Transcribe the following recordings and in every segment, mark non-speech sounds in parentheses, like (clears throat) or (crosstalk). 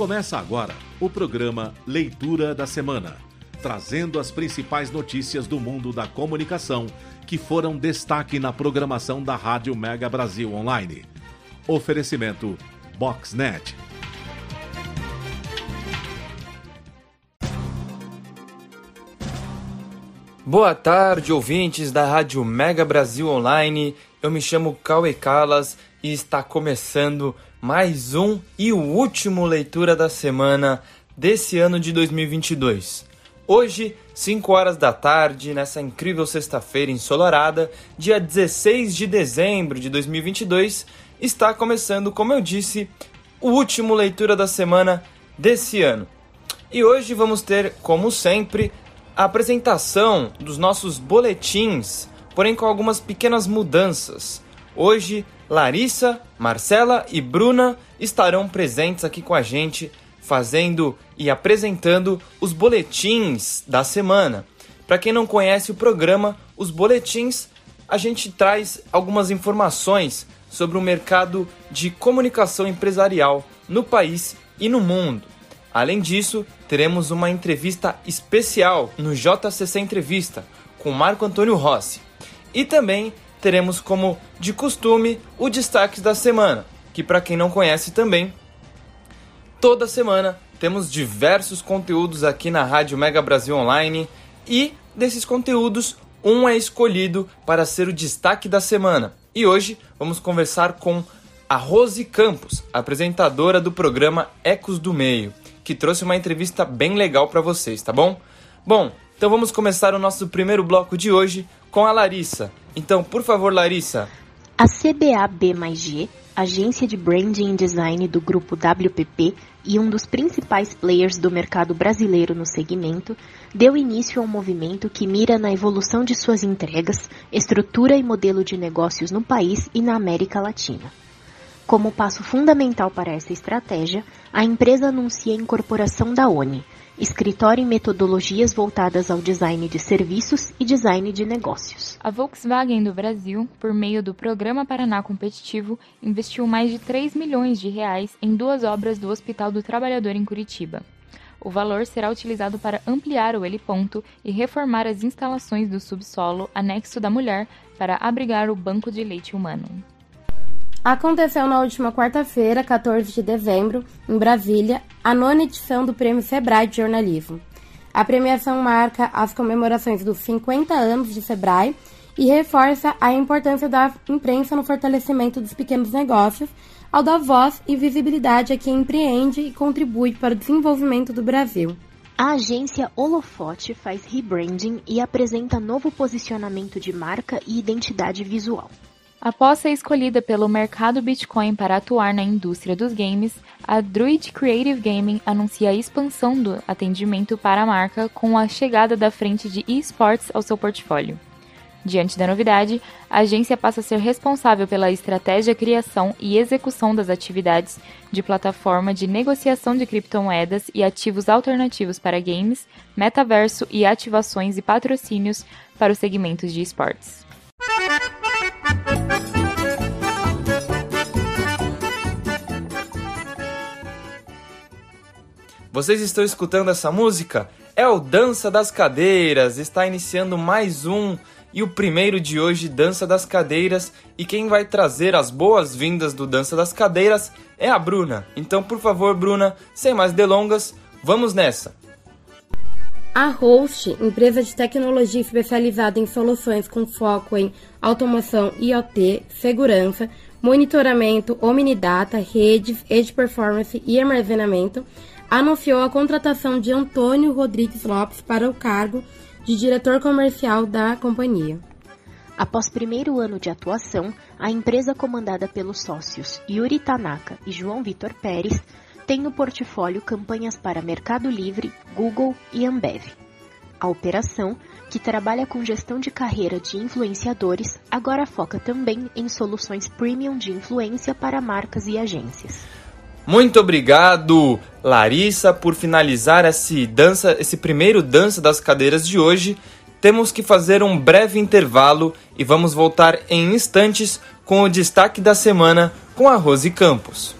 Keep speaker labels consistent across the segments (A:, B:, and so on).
A: Começa agora o programa Leitura da Semana, trazendo as principais notícias do mundo da comunicação que foram destaque na programação da Rádio Mega Brasil Online. Oferecimento Boxnet.
B: Boa tarde, ouvintes da Rádio Mega Brasil Online. Eu me chamo Cauê Calas e está começando mais um e o último leitura da semana desse ano de 2022. Hoje, 5 horas da tarde, nessa incrível sexta-feira ensolarada, dia 16 de dezembro de 2022, está começando, como eu disse, o último leitura da semana desse ano. E hoje vamos ter, como sempre, a apresentação dos nossos boletins, porém com algumas pequenas mudanças. Hoje Larissa, Marcela e Bruna estarão presentes aqui com a gente, fazendo e apresentando os boletins da semana. Para quem não conhece o programa, os boletins, a gente traz algumas informações sobre o mercado de comunicação empresarial no país e no mundo. Além disso, teremos uma entrevista especial no JCC Entrevista com Marco Antônio Rossi. E também teremos como de costume o destaque da semana, que para quem não conhece também, toda semana temos diversos conteúdos aqui na Rádio Mega Brasil Online e desses conteúdos um é escolhido para ser o destaque da semana. E hoje vamos conversar com a Rose Campos, apresentadora do programa Ecos do Meio, que trouxe uma entrevista bem legal para vocês, tá bom? Bom, então vamos começar o nosso primeiro bloco de hoje com a Larissa. Então, por favor, Larissa.
C: A CBA mais G, agência de branding e design do grupo WPP e um dos principais players do mercado brasileiro no segmento, deu início a um movimento que mira na evolução de suas entregas, estrutura e modelo de negócios no país e na América Latina. Como passo fundamental para essa estratégia, a empresa anuncia a incorporação da ONI, escritório em metodologias voltadas ao design de serviços e design de negócios.
D: A Volkswagen do Brasil, por meio do Programa Paraná Competitivo, investiu mais de 3 milhões de reais em duas obras do Hospital do Trabalhador em Curitiba. O valor será utilizado para ampliar o heliponto e reformar as instalações do subsolo anexo da mulher para abrigar o banco de leite humano.
E: Aconteceu na última quarta-feira, 14 de dezembro, em Brasília, a nona edição do Prêmio Sebrae de Jornalismo. A premiação marca as comemorações dos 50 anos de Sebrae e reforça a importância da imprensa no fortalecimento dos pequenos negócios, ao dar voz e visibilidade a quem empreende e contribui para o desenvolvimento do Brasil.
C: A agência Holofote faz rebranding e apresenta novo posicionamento de marca e identidade visual.
D: Após ser escolhida pelo mercado Bitcoin para atuar na indústria dos games, a Druid Creative Gaming anuncia a expansão do atendimento para a marca com a chegada da frente de esports ao seu portfólio. Diante da novidade, a agência passa a ser responsável pela estratégia, criação e execução das atividades de plataforma de negociação de criptomoedas e ativos alternativos para games, metaverso e ativações e patrocínios para os segmentos de esportes.
B: Vocês estão escutando essa música? É o Dança das Cadeiras. Está iniciando mais um e o primeiro de hoje, Dança das Cadeiras. E quem vai trazer as boas-vindas do Dança das Cadeiras é a Bruna. Então, por favor, Bruna, sem mais delongas, vamos nessa.
E: A Host, empresa de tecnologia especializada em soluções com foco em automação IoT, segurança, monitoramento, Omnidata, redes, edge performance e armazenamento, anunciou a contratação de Antônio Rodrigues Lopes para o cargo de diretor comercial da companhia.
C: Após primeiro ano de atuação, a empresa comandada pelos sócios Yuri Tanaka e João Vitor Pérez tem no portfólio campanhas para Mercado Livre, Google e Ambev. A operação, que trabalha com gestão de carreira de influenciadores, agora foca também em soluções premium de influência para marcas e agências.
B: Muito obrigado, Larissa, por finalizar esse dança, esse primeiro dança das cadeiras de hoje. Temos que fazer um breve intervalo e vamos voltar em instantes com o destaque da semana com a Rose Campos.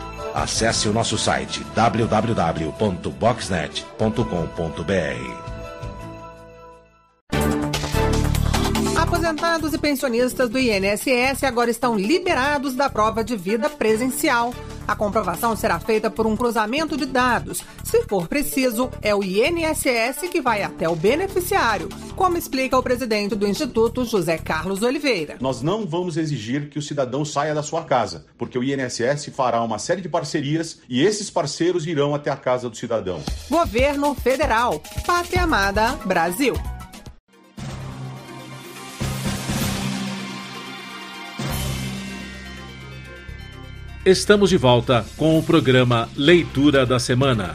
F: Acesse o nosso site www.boxnet.com.br.
G: Aposentados e pensionistas do INSS agora estão liberados da prova de vida presencial. A comprovação será feita por um cruzamento de dados. Se for preciso, é o INSS que vai até o beneficiário, como explica o presidente do Instituto, José Carlos Oliveira.
H: Nós não vamos exigir que o cidadão saia da sua casa, porque o INSS fará uma série de parcerias e esses parceiros irão até a casa do cidadão.
G: Governo Federal. Pátria Amada Brasil.
A: Estamos de volta com o programa Leitura da Semana.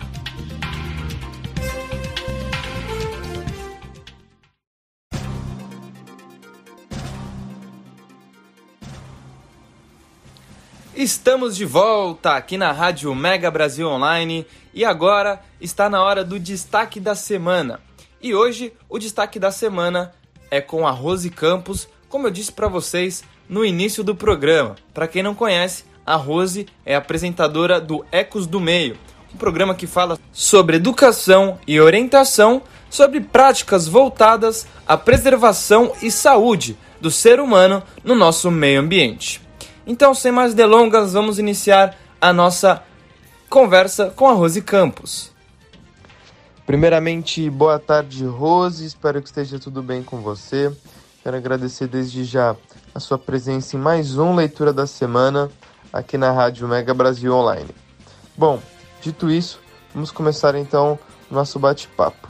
B: Estamos de volta aqui na Rádio Mega Brasil Online e agora está na hora do destaque da semana. E hoje o destaque da semana é com a Rose Campos, como eu disse para vocês no início do programa. Para quem não conhece, a Rose é apresentadora do Ecos do Meio, um programa que fala sobre educação e orientação sobre práticas voltadas à preservação e saúde do ser humano no nosso meio ambiente. Então, sem mais delongas, vamos iniciar a nossa conversa com a Rose Campos. Primeiramente, boa tarde, Rose. Espero que esteja tudo bem com você. Quero agradecer desde já a sua presença em mais um Leitura da Semana aqui na Rádio Mega Brasil Online. Bom, dito isso, vamos começar então o nosso bate-papo.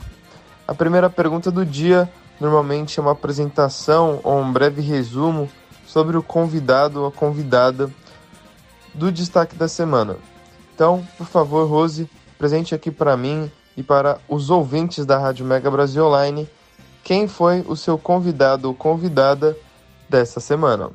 B: A primeira pergunta do dia normalmente é uma apresentação ou um breve resumo sobre o convidado ou a convidada do destaque da semana. Então, por favor, Rose, presente aqui para mim e para os ouvintes da Rádio Mega Brasil Online, quem foi o seu convidado ou convidada dessa semana?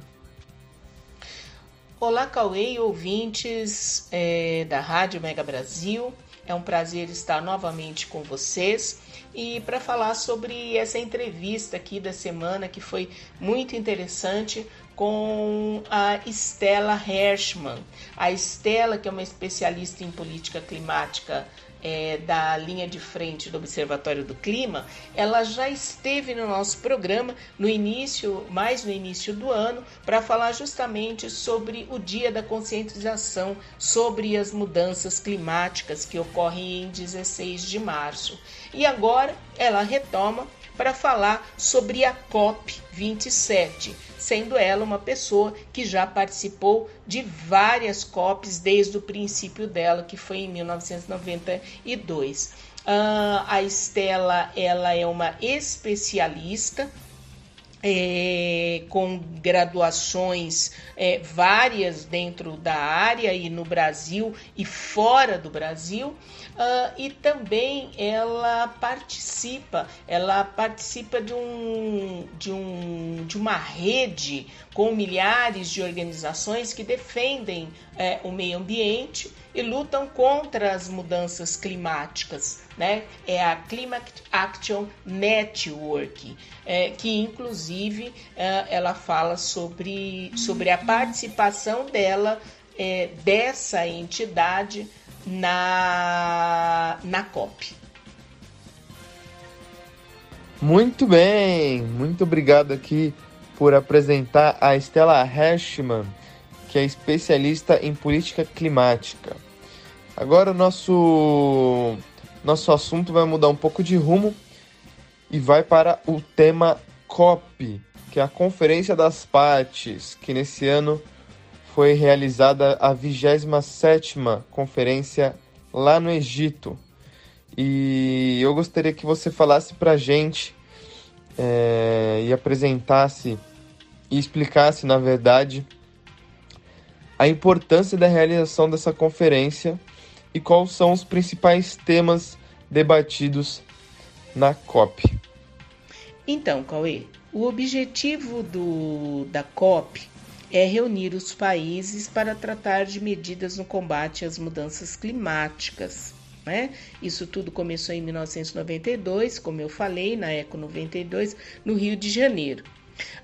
I: Olá, Cauê e ouvintes é, da Rádio Mega Brasil. É um prazer estar novamente com vocês e para falar sobre essa entrevista aqui da semana que foi muito interessante com a Estela Hershman. A Estela, que é uma especialista em política climática é, da linha de frente do Observatório do Clima, ela já esteve no nosso programa no início, mais no início do ano, para falar justamente sobre o Dia da Conscientização sobre as mudanças climáticas que ocorrem em 16 de março. E agora ela retoma para falar sobre a COP 27 sendo ela uma pessoa que já participou de várias COPs desde o princípio dela, que foi em 1992. Uh, ah, a Estela ela é uma especialista é, com graduações é, várias dentro da área e no Brasil e fora do Brasil, uh, e também ela participa, ela participa de, um, de, um, de uma rede com milhares de organizações que defendem é, o meio ambiente e lutam contra as mudanças climáticas. Né? É a Climate Action Network, é, que inclusive é, ela fala sobre, sobre a participação dela, é, dessa entidade, na, na COP.
B: Muito bem, muito obrigado aqui por apresentar a Estela Hershman, que é especialista em política climática. Agora o nosso nosso assunto vai mudar um pouco de rumo e vai para o tema COP, que é a Conferência das Partes, que nesse ano foi realizada a 27ª conferência lá no Egito. E eu gostaria que você falasse para a gente é, e apresentasse e explicasse, na verdade, a importância da realização dessa conferência e quais são os principais temas debatidos na COP?
I: Então, Cauê, o objetivo do, da COP é reunir os países para tratar de medidas no combate às mudanças climáticas. Né? Isso tudo começou em 1992, como eu falei, na Eco 92, no Rio de Janeiro.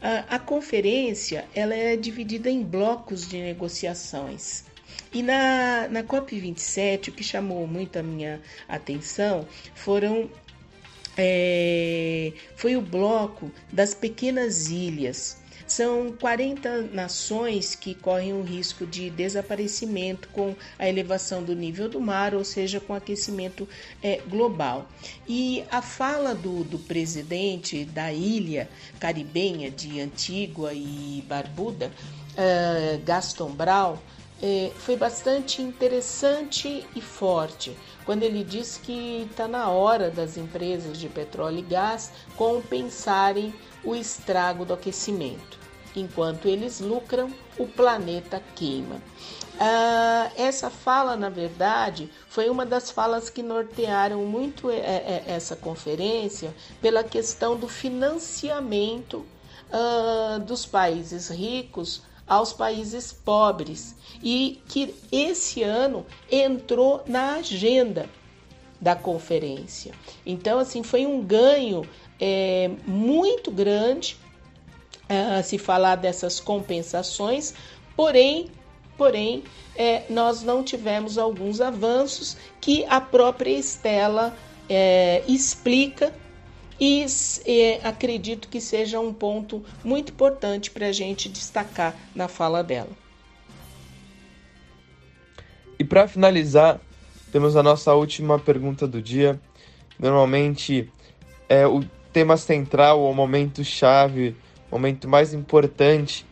I: A, a conferência ela é dividida em blocos de negociações. E na, na COP27, o que chamou muito a minha atenção foram é, foi o bloco das pequenas ilhas. São 40 nações que correm o risco de desaparecimento com a elevação do nível do mar, ou seja, com aquecimento é, global. E a fala do, do presidente da ilha caribenha de Antígua e Barbuda, uh, Gaston Brown, é, foi bastante interessante e forte quando ele disse que está na hora das empresas de petróleo e gás compensarem o estrago do aquecimento. Enquanto eles lucram, o planeta queima. Ah, essa fala, na verdade, foi uma das falas que nortearam muito é, é, essa conferência pela questão do financiamento ah, dos países ricos aos países pobres e que esse ano entrou na agenda da conferência. Então, assim, foi um ganho é, muito grande uh, se falar dessas compensações, porém, porém, é, nós não tivemos alguns avanços que a própria Estela é, explica e é, acredito que seja um ponto muito importante para a gente destacar na fala dela.
B: E para finalizar, temos a nossa última pergunta do dia. Normalmente é o tema central, o momento chave, momento mais importante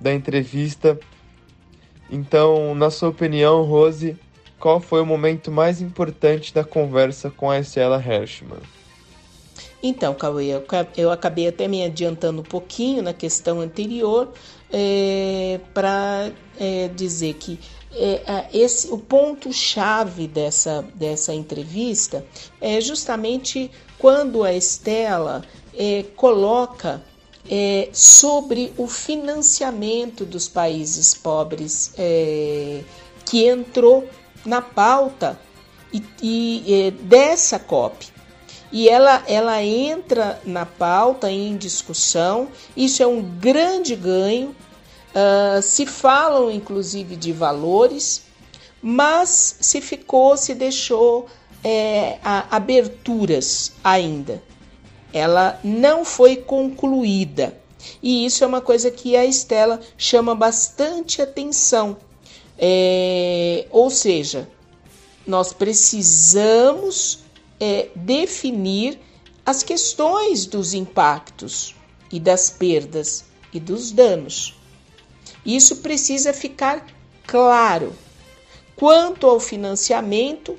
B: da entrevista. Então, na sua opinião, Rose, qual foi o momento mais importante da conversa com a Estela Hershman?
I: Então, Cauê, eu acabei até me adiantando um pouquinho na questão anterior é, para é, dizer que é, esse, o ponto-chave dessa, dessa entrevista é justamente quando a Estela é, coloca é, sobre o financiamento dos países pobres é, que entrou na pauta e, e dessa COP e ela, ela entra na pauta em discussão. Isso é um grande ganho. Uh, se falam inclusive de valores, mas se ficou, se deixou é, a, aberturas ainda. Ela não foi concluída. E isso é uma coisa que a Estela chama bastante atenção. É, ou seja, nós precisamos é, definir as questões dos impactos e das perdas e dos danos. Isso precisa ficar claro. Quanto ao financiamento,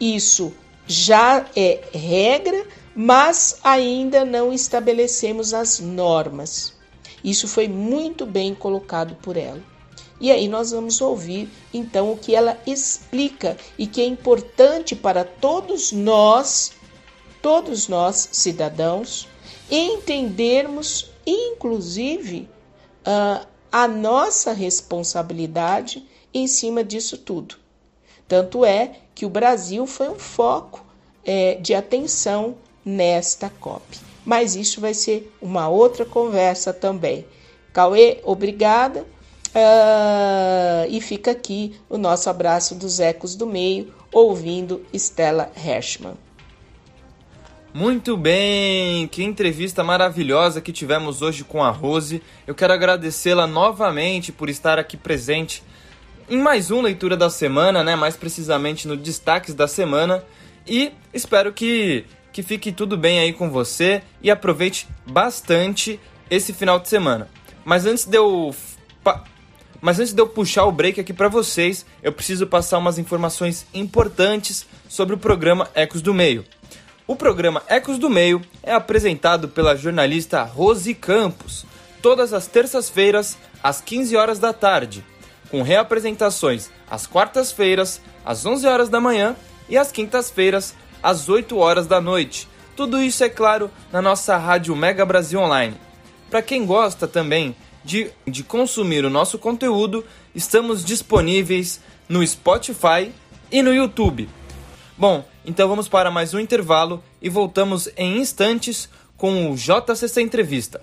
I: isso já é regra, mas ainda não estabelecemos as normas. Isso foi muito bem colocado por ela. E aí nós vamos ouvir então o que ela explica e que é importante para todos nós, todos nós cidadãos, entendermos inclusive uh, a nossa responsabilidade em cima disso tudo. Tanto é que o Brasil foi um foco é, de atenção nesta COP. Mas isso vai ser uma outra conversa também. Cauê, obrigada. Uh, e fica aqui o nosso abraço dos Ecos do Meio, ouvindo Stella Hershman.
B: Muito bem, que entrevista maravilhosa que tivemos hoje com a Rose. Eu quero agradecê-la novamente por estar aqui presente em mais uma leitura da semana, né? Mais precisamente no destaques da semana. E espero que, que fique tudo bem aí com você e aproveite bastante esse final de semana. Mas antes de eu mas antes de eu puxar o break aqui para vocês, eu preciso passar umas informações importantes sobre o programa Ecos do Meio. O programa Ecos do Meio é apresentado pela jornalista Rose Campos, todas as terças-feiras, às 15 horas da tarde, com reapresentações às quartas-feiras, às 11 horas da manhã e às quintas-feiras, às 8 horas da noite, Tudo isso é claro na nossa Rádio Mega Brasil Online. Para quem gosta também de, de consumir o nosso conteúdo, estamos disponíveis no Spotify e no YouTube. Bom, então vamos para mais um intervalo e voltamos em instantes com o JCC Entrevista.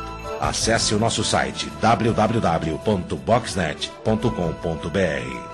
F: Acesse o nosso site www.boxnet.com.br.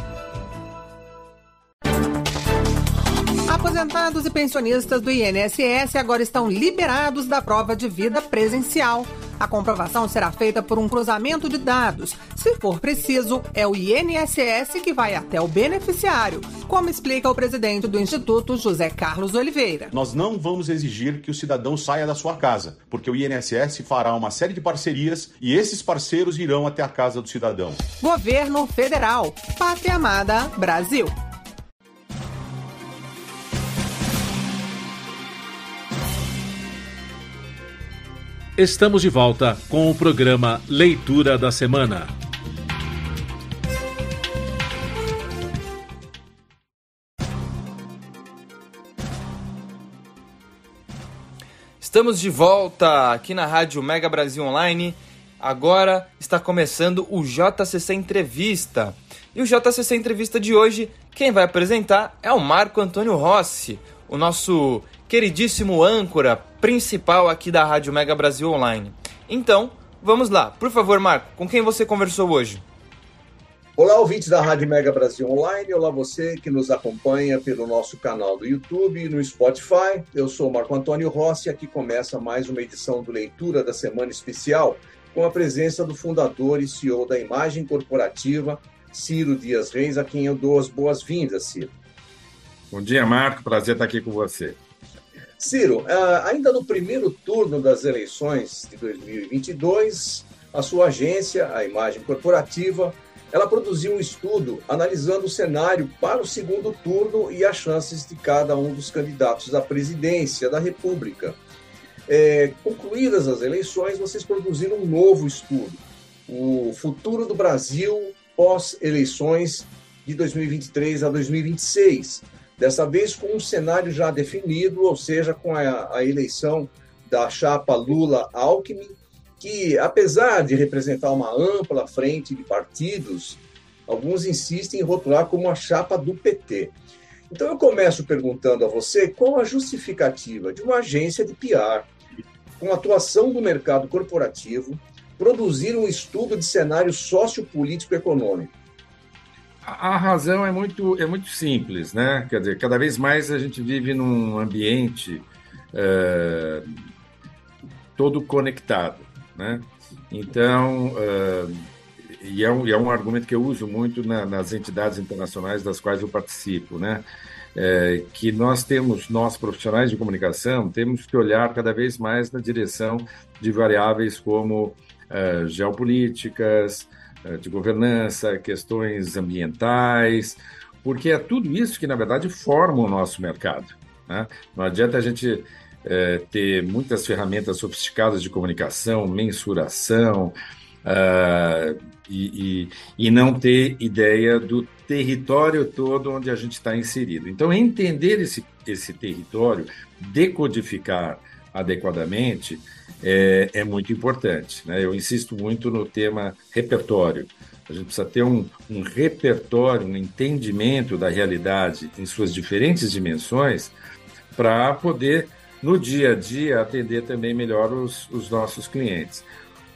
G: Aposentados e pensionistas do INSS agora estão liberados da prova de vida presencial. A comprovação será feita por um cruzamento de dados. Se for preciso, é o INSS que vai até o beneficiário, como explica o presidente do Instituto, José Carlos Oliveira.
H: Nós não vamos exigir que o cidadão saia da sua casa, porque o INSS fará uma série de parcerias e esses parceiros irão até a casa do cidadão.
G: Governo Federal. Pátria Amada Brasil.
A: Estamos de volta com o programa Leitura da Semana.
B: Estamos de volta aqui na Rádio Mega Brasil Online. Agora está começando o JCC Entrevista. E o JCC Entrevista de hoje, quem vai apresentar é o Marco Antônio Rossi, o nosso queridíssimo âncora principal aqui da Rádio Mega Brasil Online. Então, vamos lá. Por favor, Marco, com quem você conversou hoje?
J: Olá, ouvintes da Rádio Mega Brasil Online. Olá, você que nos acompanha pelo nosso canal do YouTube e no Spotify. Eu sou Marco Antônio Rossi e aqui começa mais uma edição do Leitura da Semana Especial com a presença do fundador e CEO da Imagem Corporativa, Ciro Dias Reis, a quem eu dou as boas-vindas, Ciro.
K: Bom dia, Marco. Prazer estar aqui com você.
J: Ciro, ah, ainda no primeiro turno das eleições de 2022, a sua agência, a Imagem Corporativa, ela produziu um estudo analisando o cenário para o segundo turno e as chances de cada um dos candidatos à presidência da República. É, concluídas as eleições, vocês produziram um novo estudo, o futuro do Brasil pós-eleições de 2023 a 2026 Dessa vez com um cenário já definido, ou seja, com a, a eleição da chapa Lula-Alckmin, que, apesar de representar uma ampla frente de partidos, alguns insistem em rotular como a chapa do PT. Então eu começo perguntando a você qual a justificativa de uma agência de PR, com atuação do mercado corporativo, produzir um estudo de cenário sociopolítico econômico
K: a razão é muito, é muito simples, né? Quer dizer, cada vez mais a gente vive num ambiente é, todo conectado, né? Então, é, e, é um, e é um argumento que eu uso muito na, nas entidades internacionais das quais eu participo, né? É, que nós temos, nós profissionais de comunicação, temos que olhar cada vez mais na direção de variáveis como geopolíticas, eh, de governança, questões ambientais, porque é tudo isso que, na verdade, forma o nosso mercado. Né? Não adianta a gente é, ter muitas ferramentas sofisticadas de comunicação, mensuração, uh, e, e, e, não ter ideia do território todo onde a gente está inserido. Então, entender esse, esse território, decodificar adequadamente, é, é muito importante. Né? Eu insisto muito no tema repertório. A gente precisa ter um, um repertório, um entendimento da realidade em suas diferentes dimensões para poder, no dia a dia, atender também melhor os, os nossos clientes.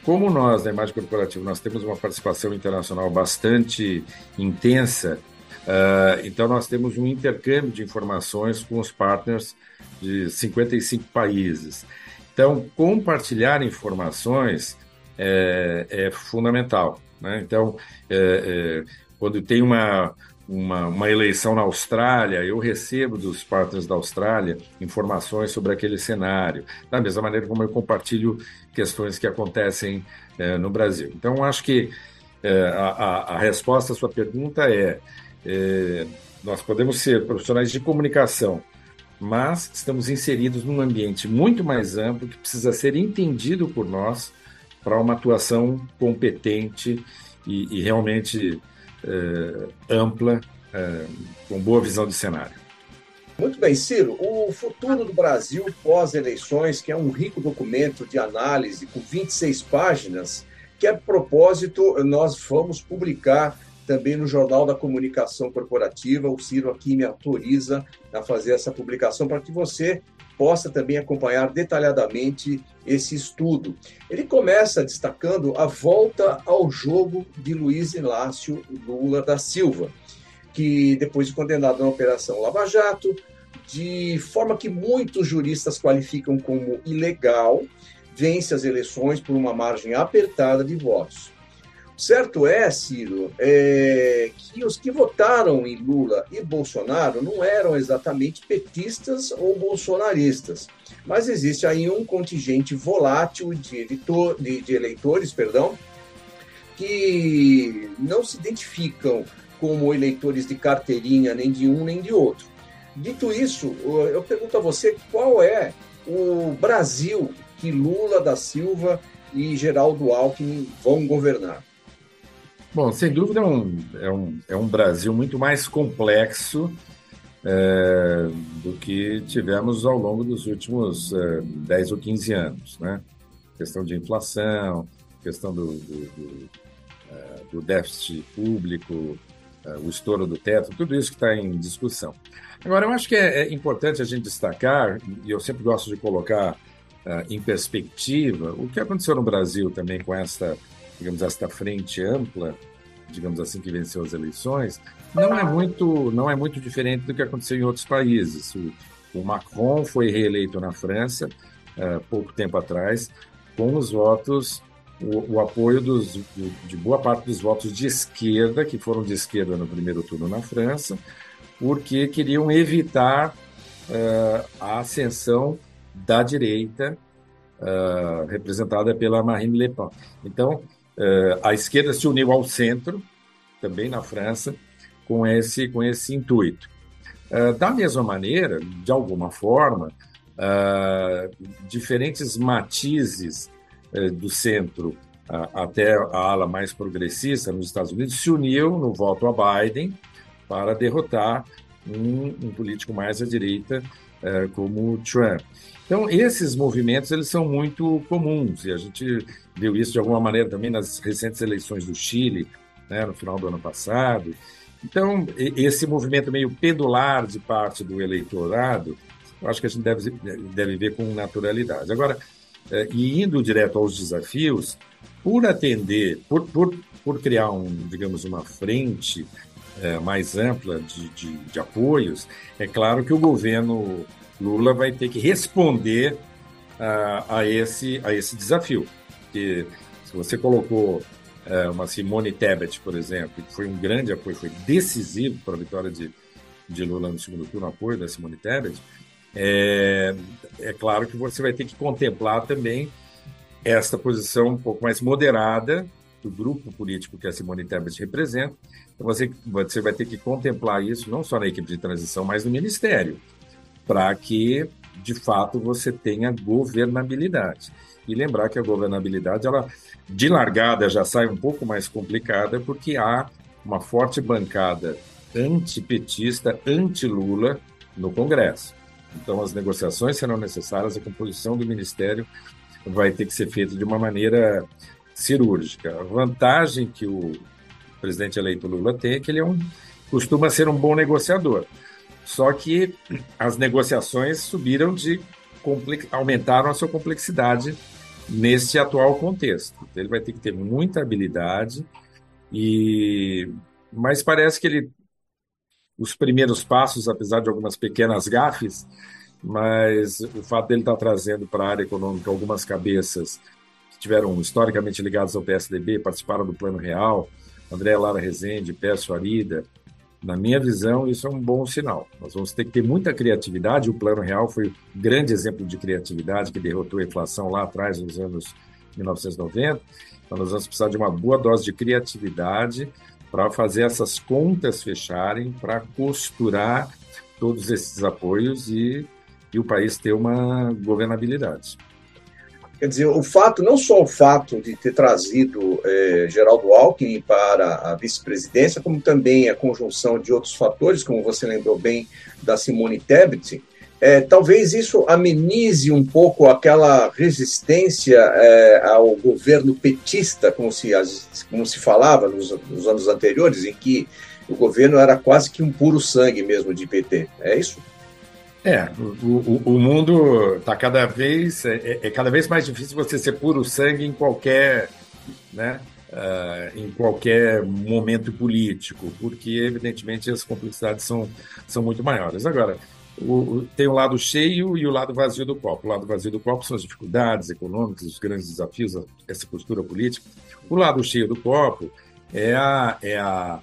K: Como nós, na Imagem Corporativa, nós temos uma participação internacional bastante intensa, Uh, então, nós temos um intercâmbio de informações com os partners de 55 países. Então, compartilhar informações é, é fundamental. Né? Então, é, é, quando tem uma, uma, uma, eleição na Austrália, eu recebo dos partners da Austrália informações sobre aquele cenário, da mesma maneira como eu compartilho questões que acontecem é, no Brasil. Então, acho que é, a, a, resposta à sua pergunta é, nós podemos ser profissionais de comunicação, mas estamos inseridos num ambiente muito mais amplo que precisa ser entendido por nós para uma atuação competente e, e realmente é, ampla, é, com boa visão de cenário.
J: Muito bem, Ciro. O futuro do Brasil pós-eleições, que é um rico documento de análise com 26 páginas, que a propósito nós vamos publicar também no Jornal da Comunicação Corporativa. O Ciro aqui me autoriza a fazer essa publicação para que você possa também acompanhar detalhadamente esse estudo. Ele começa destacando a volta ao jogo de Luiz Inácio Lula da Silva, que depois de condenado na Operação Lava Jato, de forma que muitos juristas qualificam como ilegal, vence as eleições por uma margem apertada de votos. Certo é, Ciro, é, que os que votaram em Lula e Bolsonaro não eram exatamente petistas ou bolsonaristas, mas existe aí um contingente volátil de, de, de eleitores, perdão, que não se identificam como eleitores de carteirinha nem de um nem de outro. Dito isso, eu pergunto a você qual é o Brasil que Lula da Silva e Geraldo Alckmin vão governar?
K: Bom, sem dúvida é um, é um, é um Brasil muito mais complexo é, do que tivemos ao longo dos últimos é, 10 ou 15 anos. Né? Questão de inflação, questão do, do, do, é, do déficit público, é, o estouro do teto, tudo isso que está em discussão. Agora, eu acho que é, é importante a gente destacar, e eu sempre gosto de colocar em perspectiva o que aconteceu no Brasil também com esta, digamos, esta frente ampla, digamos assim, que venceu as eleições, não é muito, não é muito diferente do que aconteceu em outros países. O, o Macron foi reeleito na França uh, pouco tempo atrás com os votos o, o, apoio dos, de boa parte dos votos de esquerda, que foram de esquerda no primeiro turno na França, porque queriam evitar uh, a ascensão da direita, uh, representada pela Marine Le Pen. Então, a esquerda se uniu ao centro, também na França, com esse, com esse intuito. Uh, da mesma maneira, de alguma forma, diferentes matizes do centro até a ala mais progressista nos Estados Unidos se uniu no voto a Biden para derrotar um, um político mais à direita como Trump. Então, esses movimentos eles são muito comuns e a gente viu isso de alguma maneira também nas recentes eleições do Chile, né, no final do ano passado. Então, esse movimento meio pendular de parte do eleitorado, eu acho que a gente deve, deve ver com naturalidade. Agora, é, e indo direto aos desafios, por atender, por, por, por criar, um, digamos, uma frente é, mais ampla de, de, de apoios, é claro que o governo Lula vai ter que responder uh, a, esse, a esse desafio. Porque se você colocou uh, uma Simone Tebet, por exemplo, que foi um grande apoio, foi decisivo para a vitória de, de Lula no segundo turno, apoio da Simone Tebet, é, é claro que você vai ter que contemplar também esta posição um pouco mais moderada do grupo político que a Simone Tebet representa. Então você, você vai ter que contemplar isso não só na equipe de transição, mas no ministério para que, de fato, você tenha governabilidade. E lembrar que a governabilidade, ela de largada já sai um pouco mais complicada, porque há uma forte bancada antipetista, anti-Lula no Congresso. Então, as negociações serão necessárias, a composição do ministério vai ter que ser feita de uma maneira cirúrgica. A vantagem que o presidente eleito Lula tem é que ele é um, costuma ser um bom negociador. Só que as negociações subiram de aumentaram a sua complexidade nesse atual contexto. Ele vai ter que ter muita habilidade e mas parece que ele os primeiros passos, apesar de algumas pequenas gafes, mas o fato dele estar trazendo para a área econômica algumas cabeças tiveram historicamente ligadas ao PSDB, participaram do Plano Real, André Lara Rezende, Pércio Arida, na minha visão, isso é um bom sinal. Nós vamos ter que ter muita criatividade. O Plano Real foi um grande exemplo de criatividade que derrotou a inflação lá atrás, nos anos 1990. Então, nós vamos precisar de uma boa dose de criatividade para fazer essas contas fecharem, para costurar todos esses apoios e, e o país ter uma governabilidade.
J: Quer dizer, o fato, não só o fato de ter trazido é, Geraldo Alckmin para a vice-presidência, como também a conjunção de outros fatores, como você lembrou bem da Simone Tebet, é, talvez isso amenize um pouco aquela resistência é, ao governo petista, como se, como se falava nos, nos anos anteriores, em que o governo era quase que um puro sangue mesmo de PT. É isso?
K: É, o, o, o mundo está cada vez é, é, é, cada vez mais difícil você ser puro sangue em qualquer, né, uh, em qualquer momento político, porque evidentemente as complexidades são, são muito maiores. Agora, o, tem o lado cheio e o lado vazio do copo. O lado vazio do copo são as dificuldades econômicas, os grandes desafios, essa postura política. O lado cheio do copo é a, é a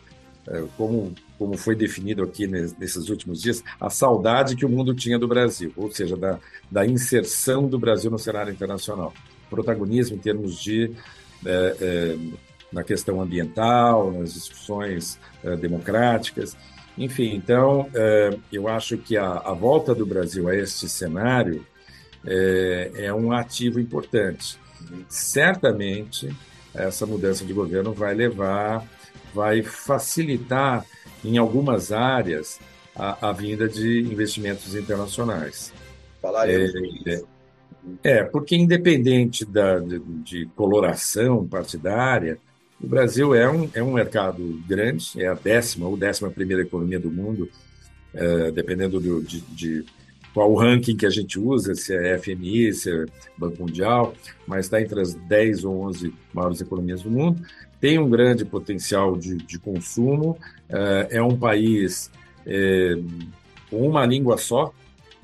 K: é, como como foi definido aqui nesses últimos dias, a saudade que o mundo tinha do Brasil, ou seja, da, da inserção do Brasil no cenário internacional. Protagonismo em termos de. É, é, na questão ambiental, nas discussões é, democráticas. Enfim, então, é, eu acho que a, a, volta do Brasil a este cenário é, é um ativo importante. Certamente, essa mudança de governo vai levar, vai facilitar em algumas áreas, a, a vinda de investimentos internacionais.
J: Falaremos
K: é, é, é, porque independente da, de, de, coloração partidária, o Brasil é um, é um mercado grande, é a décima ou décima primeira economia do mundo, é, dependendo do, de, de qual ranking que a gente usa, se é FMI, se é Banco Mundial, mas está entre as 10 ou 11 maiores economias do mundo tem um grande potencial de, de consumo, é, é um país é, com uma língua só,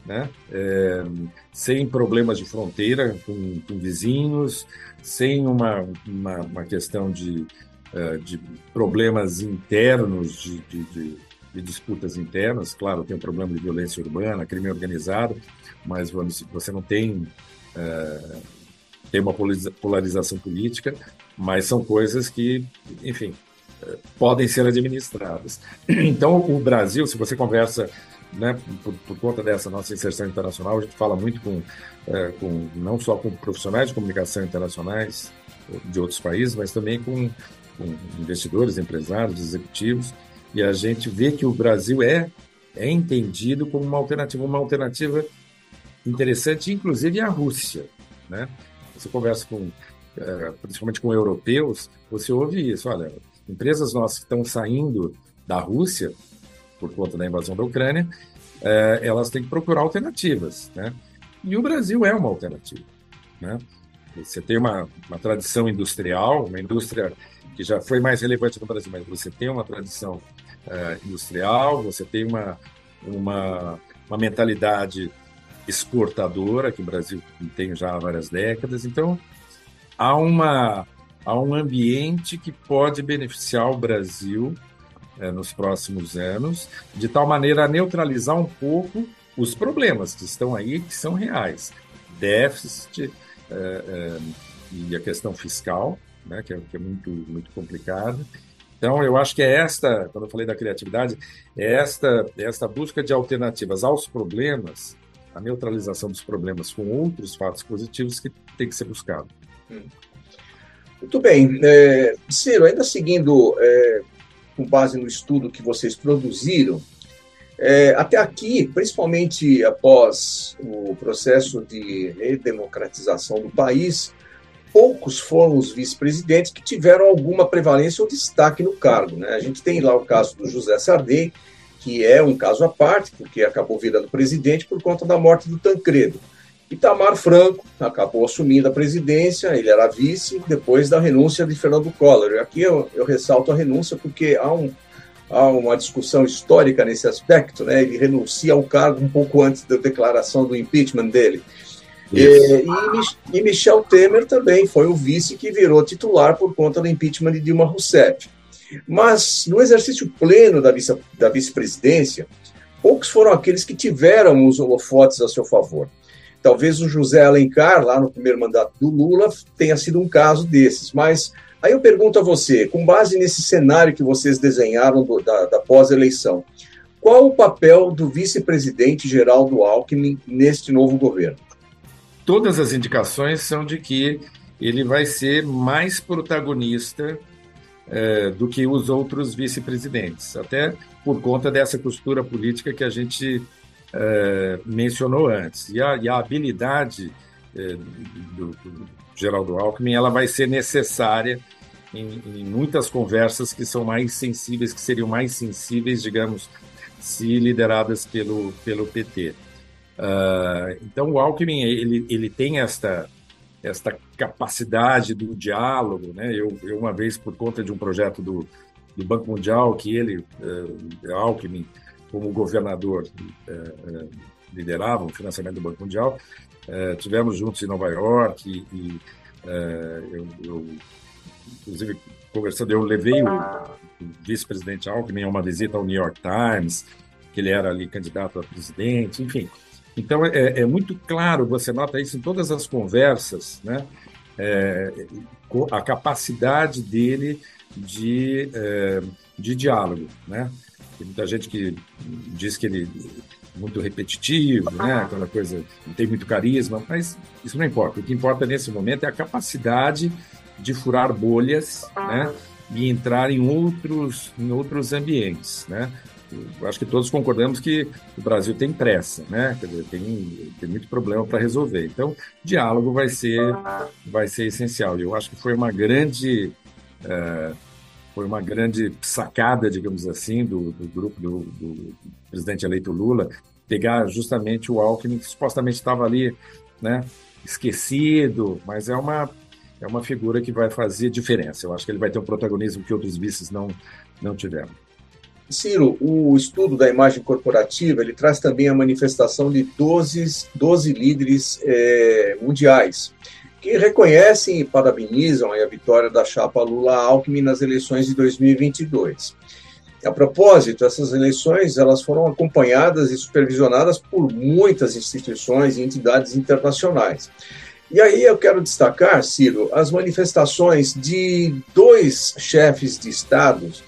K: né? É, sem problemas de fronteira com, com vizinhos, sem uma, uma, uma questão de, de problemas internos, de, de, de, disputas internas. Claro, tem um problema de violência urbana, crime organizado, mas você não tem, é, tem uma polarização política mas são coisas que, enfim, eh, podem ser administradas. (clears throat) Então, o Brasil, se você conversa, né, por, por conta dessa nossa inserção internacional, a gente fala muito com, é, com não só com profissionais de comunicação internacionais de outros países, mas também com, com investidores, empresários, executivos, e a gente vê que o Brasil é, é entendido como uma alternativa, uma alternativa interessante, inclusive a Rússia, né? Você conversa com é, principalmente com europeus, você ouve isso. Olha, empresas nossas que estão saindo da Rússia por conta da invasão da Ucrânia, é, elas têm que procurar alternativas, né? E o Brasil é uma alternativa, né? Você tem uma, uma tradição industrial, uma indústria que já foi mais relevante no Brasil, mas você tem uma tradição é, industrial, você tem uma, uma, uma mentalidade exportadora, que o Brasil tem já há várias décadas. Então, há, uma, há um ambiente que pode beneficiar o Brasil é, nos próximos anos, de tal maneira a neutralizar um pouco os problemas que estão aí, que são reais. Déficit é, e a questão fiscal, né, que, é, que é muito, muito complicada. Então, eu acho que é esta, quando eu falei da criatividade, é esta, é esta busca de alternativas aos problemas, a neutralização dos problemas com outros fatos positivos que tem que ser buscado.
J: Muito bem. É, Ciro, ainda seguindo é, com base no estudo que vocês produziram, é, até aqui, principalmente após o processo de redemocratização do país, poucos foram os vice-presidentes que tiveram alguma prevalência ou destaque no cargo. Né? A gente tem lá o caso do José Sarney, que é um caso à parte, porque acabou virando presidente por conta da morte do Tancredo. Itamar Franco acabou assumindo a presidência, ele era vice, depois da renúncia de Fernando Collor. Aqui eu, eu ressalto a renúncia porque há um, há uma discussão histórica nesse aspecto, né? Ele renuncia ao cargo um pouco antes da declaração do impeachment dele. E, e, Michel Temer também foi o vice que virou titular por conta do impeachment de Dilma Rousseff. Mas no exercício pleno da, vice, da vice-presidência, poucos foram aqueles que tiveram os holofotes a seu favor. Talvez o José Alencar, lá no primeiro mandato do Lula, tenha sido um caso desses, mas Aí eu pergunto a você, com base nesse cenário que vocês desenharam do, da, da pós-eleição, qual o papel do vice-presidente Geraldo Alckmin neste novo governo?
K: Todas as indicações são de que ele vai ser mais protagonista é, do que os outros vice-presidentes, até por conta dessa costura política que a gente é, mencionou antes. E a, e a habilidade é, do, do Geraldo Alckmin ela vai ser necessária em, em, muitas conversas que são mais sensíveis, que seriam mais sensíveis, digamos, se lideradas pelo, pelo PT. Uh, ah, então, o Alckmin ele, ele tem esta, esta capacidade do diálogo. Né? Eu, eu, uma vez, por conta de um projeto do, do Banco Mundial, que ele, uh, Alckmin, como governador, uh, uh, liderava o financiamento do Banco Mundial, tivemos juntos em Nova York e, e eu, eu inclusive, conversando, eu levei o, o vice-presidente Alckmin a uma visita ao New York Times, que ele era ali candidato a presidente, enfim. Então, é, é muito claro, você nota isso em todas as conversas, né? É, a capacidade dele de, é, de diálogo, né? Tem muita gente que diz que ele é muito repetitivo, né? Aquela coisa, não tem muito carisma, mas isso não importa. O que importa nesse momento é a capacidade de furar bolhas, né? E entrar em outros, em outros ambientes, né? Eu acho que todos concordamos que o Brasil tem pressa, né? Dizer, tem, tem muito problema para resolver. Então, diálogo vai ser, vai ser essencial. Eu acho que foi uma grande, é, foi uma grande sacada, digamos assim, do, do grupo do, do, presidente eleito Lula, pegar justamente o Alckmin, que supostamente estava ali, né? Esquecido, mas é uma é uma figura que vai fazer diferença. Eu acho que ele vai ter um protagonismo que outros vices não, não tiveram.
J: Ciro, o estudo da imagem corporativa ele traz também a manifestação de 12, 12 líderes é, mundiais que reconhecem e parabenizam a vitória da chapa Lula-Alckmin nas eleições de 2022. A propósito, essas eleições elas foram acompanhadas e supervisionadas por muitas instituições e entidades internacionais. E aí eu quero destacar, Ciro, as manifestações de dois chefes de estados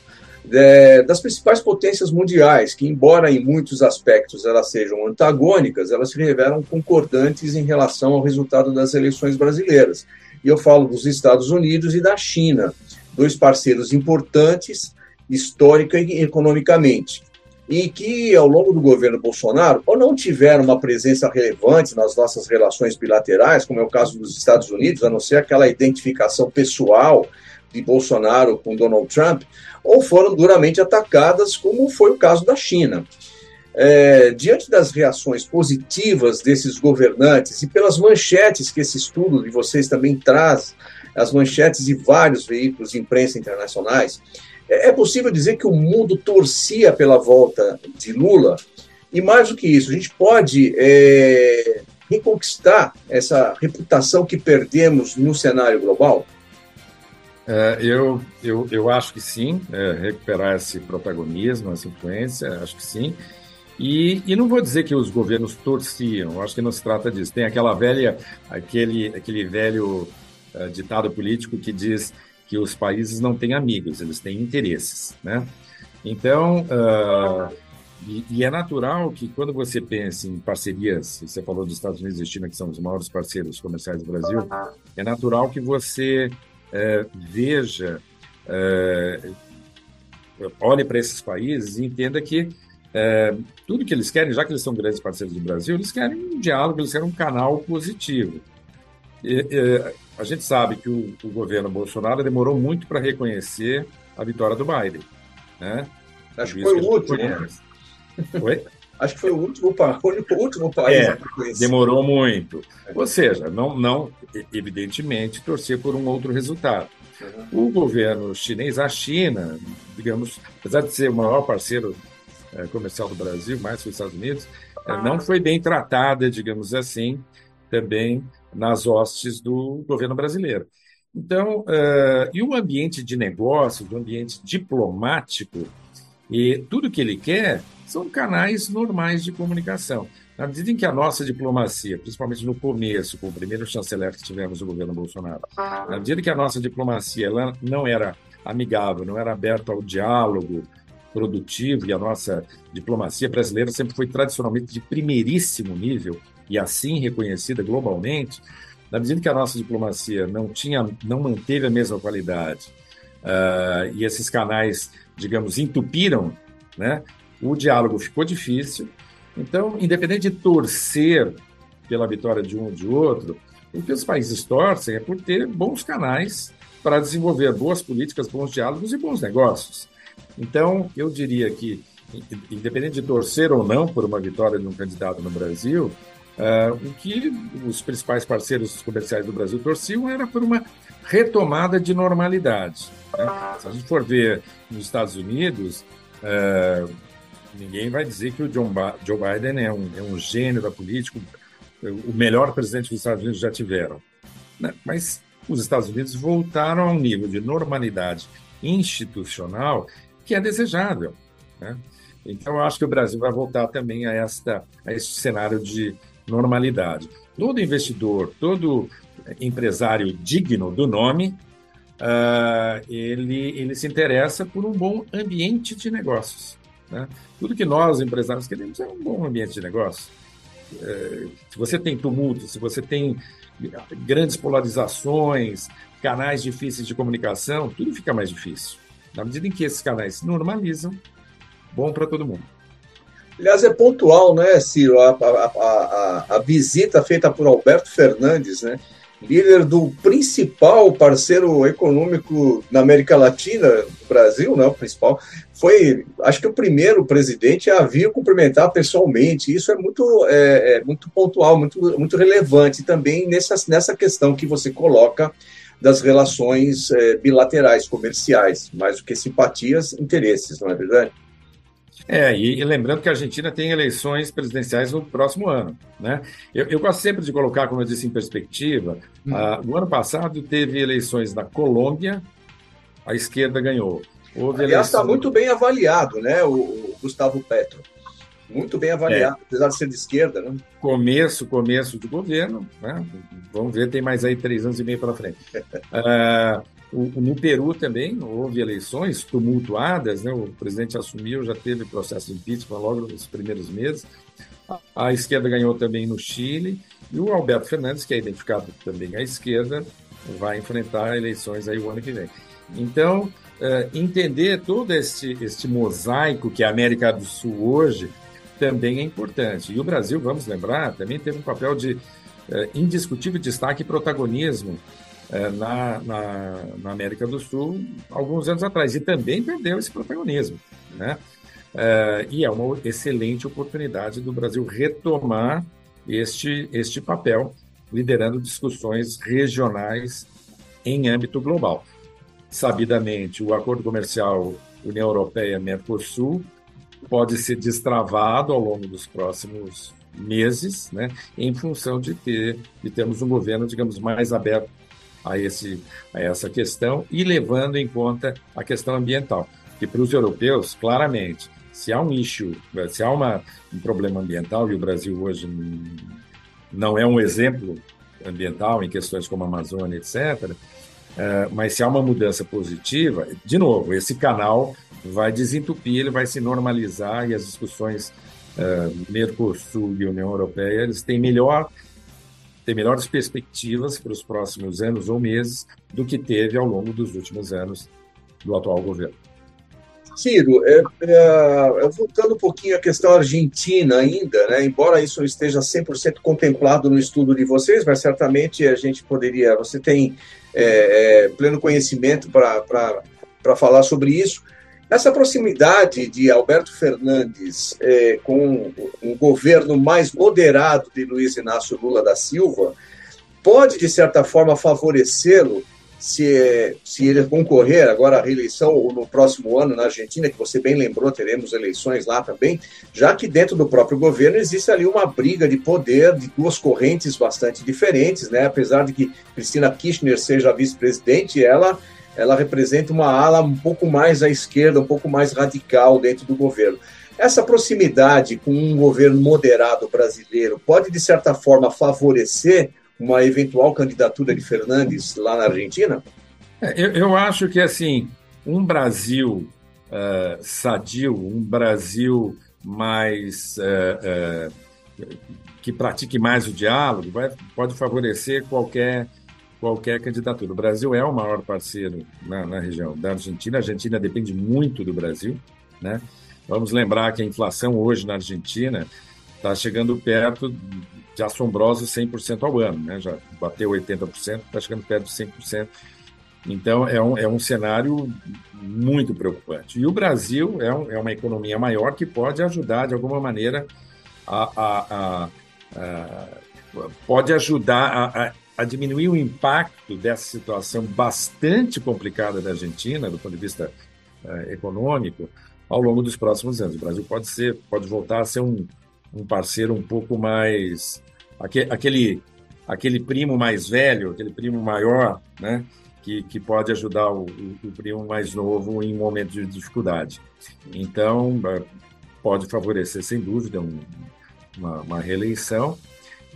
J: é, das principais potências mundiais, que, embora em muitos aspectos elas sejam antagônicas, elas se revelam concordantes em relação ao resultado das eleições brasileiras. E eu falo dos Estados Unidos e da China, dois parceiros importantes histórica e economicamente e que, ao longo do governo Bolsonaro, ou não tiveram uma presença relevante nas nossas relações bilaterais, como é o caso dos Estados Unidos, a não ser aquela identificação pessoal de Bolsonaro com Donald Trump, ou foram duramente atacadas, como foi o caso da China. É, diante das reações positivas desses governantes e pelas manchetes que esse estudo de vocês também traz, as manchetes de vários veículos de imprensa internacionais, é, é possível dizer que o mundo torcia pela volta de Lula, e mais do que isso, a gente pode é, reconquistar essa reputação que perdemos no cenário global?
K: É, eu, eu, eu acho que sim, é, recuperar esse protagonismo, essa influência, acho que sim. E, e não vou dizer que os governos torciam, acho que não se trata disso. Tem aquela velha, aquele, aquele velho uh, ditado político que diz que os países não têm amigos, eles têm interesses, né? Então, uh, e, e, é natural que quando você pensa em parcerias, você falou dos Estados Unidos e China, que são os maiores parceiros comerciais do Brasil, é natural que você uh, veja, uh, olhe para esses países e entenda que é, tudo que eles querem, já que eles são grandes parceiros do Brasil, eles querem um diálogo, eles querem um canal positivo. E, a gente sabe que o, o governo Bolsonaro demorou muito para reconhecer a vitória do Biden. Né?
J: Acho que foi o último. Né? Oi? (laughs) Acho que foi o último, o último país
K: é, Demorou muito. Ou seja, não, não, evidentemente, torcer por um outro resultado. O governo chinês, a China, digamos, apesar de ser o maior parceiro é, comercial do Brasil, mais que os Estados Unidos, é, não foi bem tratada, digamos assim, também nas hostes do governo brasileiro. Então, uh, e o ambiente de negócios, o ambiente diplomático, e tudo que ele quer são canais normais de comunicação. Na medida em que a nossa diplomacia, principalmente no começo, com o primeiro chanceler que tivemos do governo Bolsonaro, na medida que a nossa diplomacia ela não era amigável, não era aberta ao diálogo produtivo, e a nossa diplomacia brasileira sempre foi tradicionalmente de primeiríssimo nível, e assim reconhecida globalmente, na medida que a nossa diplomacia não tinha, não manteve a mesma qualidade, uh, e esses canais, digamos, entupiram, né, o diálogo ficou difícil. Então, independente de torcer pela vitória de um ou de outro, o que os países torcem é por ter bons canais para desenvolver boas políticas, bons diálogos e bons negócios. Então, eu diria que, independente de torcer ou não por uma vitória de um candidato no Brasil, uh, o que os principais parceiros comerciais do Brasil torciam era por uma retomada de normalidade. Né? Se a gente for ver nos Estados Unidos, uh, ninguém vai dizer que o John ba Joe Biden é um, é um gênio da política, o melhor presidente que os Estados Unidos já tiveram. Né? Mas os Estados Unidos voltaram a um nível de normalidade institucional que é desejável. Né? Então, eu acho que o Brasil vai voltar também a, esta, a este cenário de normalidade. Todo investidor, todo empresário digno do nome, uh, ele, ele se interessa por um bom ambiente de negócios. Né? Tudo que nós, empresários, queremos é um bom ambiente de negócio. Uh, se você tem tumulto, se você tem grandes polarizações, canais difíceis de comunicação, tudo fica mais difícil. Na medida em que esses canais se normalizam, bom para todo mundo.
J: Aliás, é pontual, né, Ciro, a, a, a, a, visita feita por Alberto Fernandes, né, líder do principal parceiro econômico na América Latina, Brasil, né, o principal, foi, acho que o primeiro presidente a vir cumprimentar pessoalmente. Isso é muito, é, é muito pontual, muito, muito relevante também nessa, nessa questão que você coloca das relações é, bilaterais, comerciais, mais do que simpatias, interesses, não é verdade?
K: É, e, e, lembrando que a Argentina tem eleições presidenciais no próximo ano. Né? Eu, eu gosto sempre de colocar, como eu disse, em perspectiva. Hum. Uh, no ano passado teve eleições na Colômbia, a esquerda ganhou.
J: Houve Aliás, está muito bem avaliado, né, o, o Gustavo Petro. Muito bem avaliado, é. apesar de ser de esquerda, né?
K: Começo, começo de governo, né? Vamos ver, tem mais aí três anos e meio pela frente. uh, (laughs) o, no Peru também houve eleições tumultuadas, né? O presidente assumiu, já teve processo de impeachment logo nos primeiros meses. A esquerda ganhou também no Chile e o Alberto Fernandes, que é identificado também à esquerda, vai enfrentar eleições aí o ano que vem. Então, uh, entender todo este, este mosaico que é a América do Sul hoje também é importante. E o Brasil, vamos lembrar, também teve um papel de uh, indiscutível destaque e protagonismo na, na, na, América do Sul alguns anos atrás. E também perdeu esse protagonismo. Né? e é uma excelente oportunidade do Brasil retomar este, este papel, liderando discussões regionais em âmbito global sabidamente, o acordo comercial União Europeia-Mercosul pode ser destravado ao longo dos próximos meses, né, em função de ter de termos um governo, digamos, mais aberto a, esse, a essa questão e levando em conta a questão ambiental. Que para os europeus, claramente, se há um issue, se há uma, um problema ambiental, e o Brasil hoje não é um exemplo ambiental em questões como a Amazônia, etc., é, mas se há uma mudança positiva, de novo, esse canal vai desentupir, ele vai se normalizar e as discussões uh, Mercosul e União Europeia eles têm melhor têm melhores perspectivas para os próximos anos ou meses do que teve ao longo dos últimos anos do atual governo.
J: Ciro, é, é, voltando um pouquinho à questão argentina ainda, né, embora isso esteja 100% contemplado no estudo de vocês, mas certamente a gente poderia, você tem é, é, pleno conhecimento para falar sobre isso. Essa proximidade de Alberto Fernandes é, com um governo mais moderado de Luiz Inácio Lula da Silva pode, de certa forma, favorecê-lo se, se ele concorrer agora à reeleição ou no próximo ano na Argentina, que você bem lembrou, teremos eleições lá também, já que dentro do próprio governo existe ali uma briga de poder de duas correntes bastante diferentes, né? Apesar de que Cristina Kirchner seja vice-presidente, ela ela representa uma ala um pouco mais à esquerda, um pouco mais radical dentro do governo. Essa proximidade com um governo moderado brasileiro pode, de certa forma, favorecer uma eventual candidatura de Fernandes lá na Argentina?
K: É, eu, eu acho que, assim, um Brasil uh, sadio, um Brasil mais. Uh, uh, que pratique mais o diálogo, vai, pode favorecer qualquer qualquer candidatura. O Brasil é o maior parceiro na, na, região da Argentina. A Argentina depende muito do Brasil, né? Vamos lembrar que a inflação hoje na Argentina está chegando perto de assombrosos 100% ao ano, né? Já bateu 80%, está chegando perto de 100%. Então, é um, é um cenário muito preocupante. E o Brasil é, um, é uma economia maior que pode ajudar, de alguma maneira, a, a, a, a pode ajudar a, a diminuir o impacto dessa situação bastante complicada da Argentina, do ponto de vista uh, econômico, ao longo dos próximos anos. O Brasil pode ser, pode voltar a ser um, um parceiro um pouco mais aquele aquele primo mais velho, aquele primo maior, né, que, que pode ajudar o, o, primo mais novo em um momento de dificuldade. Então, eh, pode favorecer, sem dúvida, um, uma, uma reeleição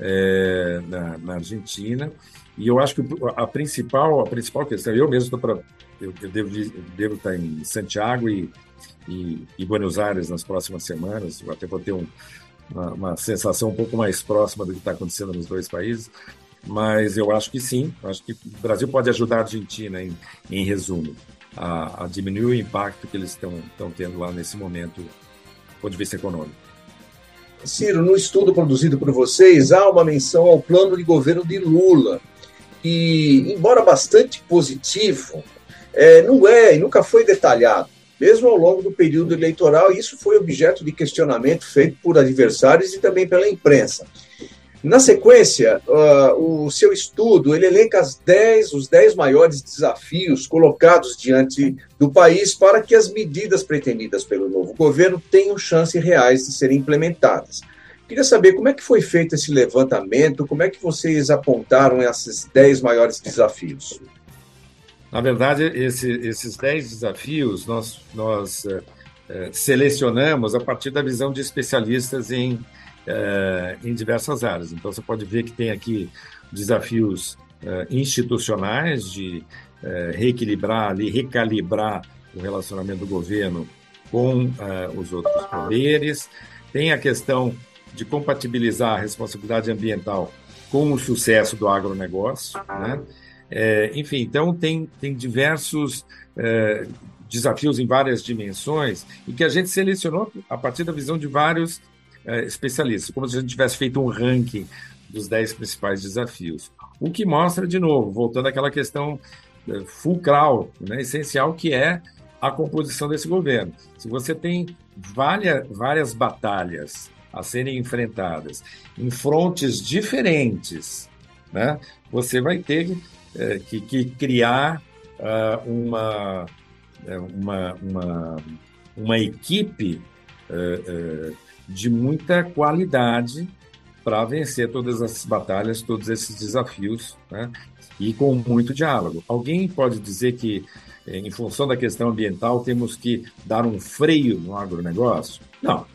K: é, na, na, Argentina. E eu acho que a principal, a principal questão, eu mesmo estou para. Eu, eu devo, devo estar em Santiago e, e, e, Buenos Aires nas próximas semanas. Até vou ter um, uma, uma, sensação um pouco mais próxima do que está acontecendo nos dois países. Mas eu acho que sim, acho que o Brasil pode ajudar a Argentina, em, em resumo, a, a diminuir o impacto que eles estão tendo lá nesse momento, do ponto de vista econômico.
J: Ciro, no estudo produzido por vocês, há uma menção ao plano de governo de Lula. E, embora bastante positivo, é, não é e nunca foi detalhado, mesmo ao longo do período eleitoral, isso foi objeto de questionamento feito por adversários e também pela imprensa. Na sequência, uh, o seu estudo ele elenca as os 10 maiores desafios colocados diante do país para que as medidas pretendidas pelo novo governo tenham chances reais de serem implementadas. Queria saber como é que foi feito esse levantamento, como é que vocês apontaram esses 10 maiores desafios.
K: Na verdade, esse, esses 10 desafios nós, nós é, selecionamos a partir da visão de especialistas em é, em diversas áreas. Então, você pode ver que tem aqui desafios é, institucionais de é, reequilibrar ali, recalibrar o relacionamento do governo com os outros poderes. Tem a questão de compatibilizar a responsabilidade ambiental com o sucesso do agronegócio. Né? É, enfim, então tem, tem diversos é, desafios em várias dimensões e que a gente selecionou a partir da visão de vários é, especialistas, como se a gente tivesse feito um ranking dos 10 principais desafios. O que mostra, de novo, voltando àquela questão é, fulcral, né, essencial, que é a composição desse governo. Se você tem várias, várias batalhas a serem enfrentadas em frontes diferentes, né, você vai ter é, que, que, criar uh, uma, é, uma, uma, uma equipe uh, uh, de muita qualidade para vencer todas essas batalhas, todos esses desafios, né? e com muito diálogo. Alguém pode dizer que, eh, em função da questão ambiental, temos que dar um freio no agronegócio? Não.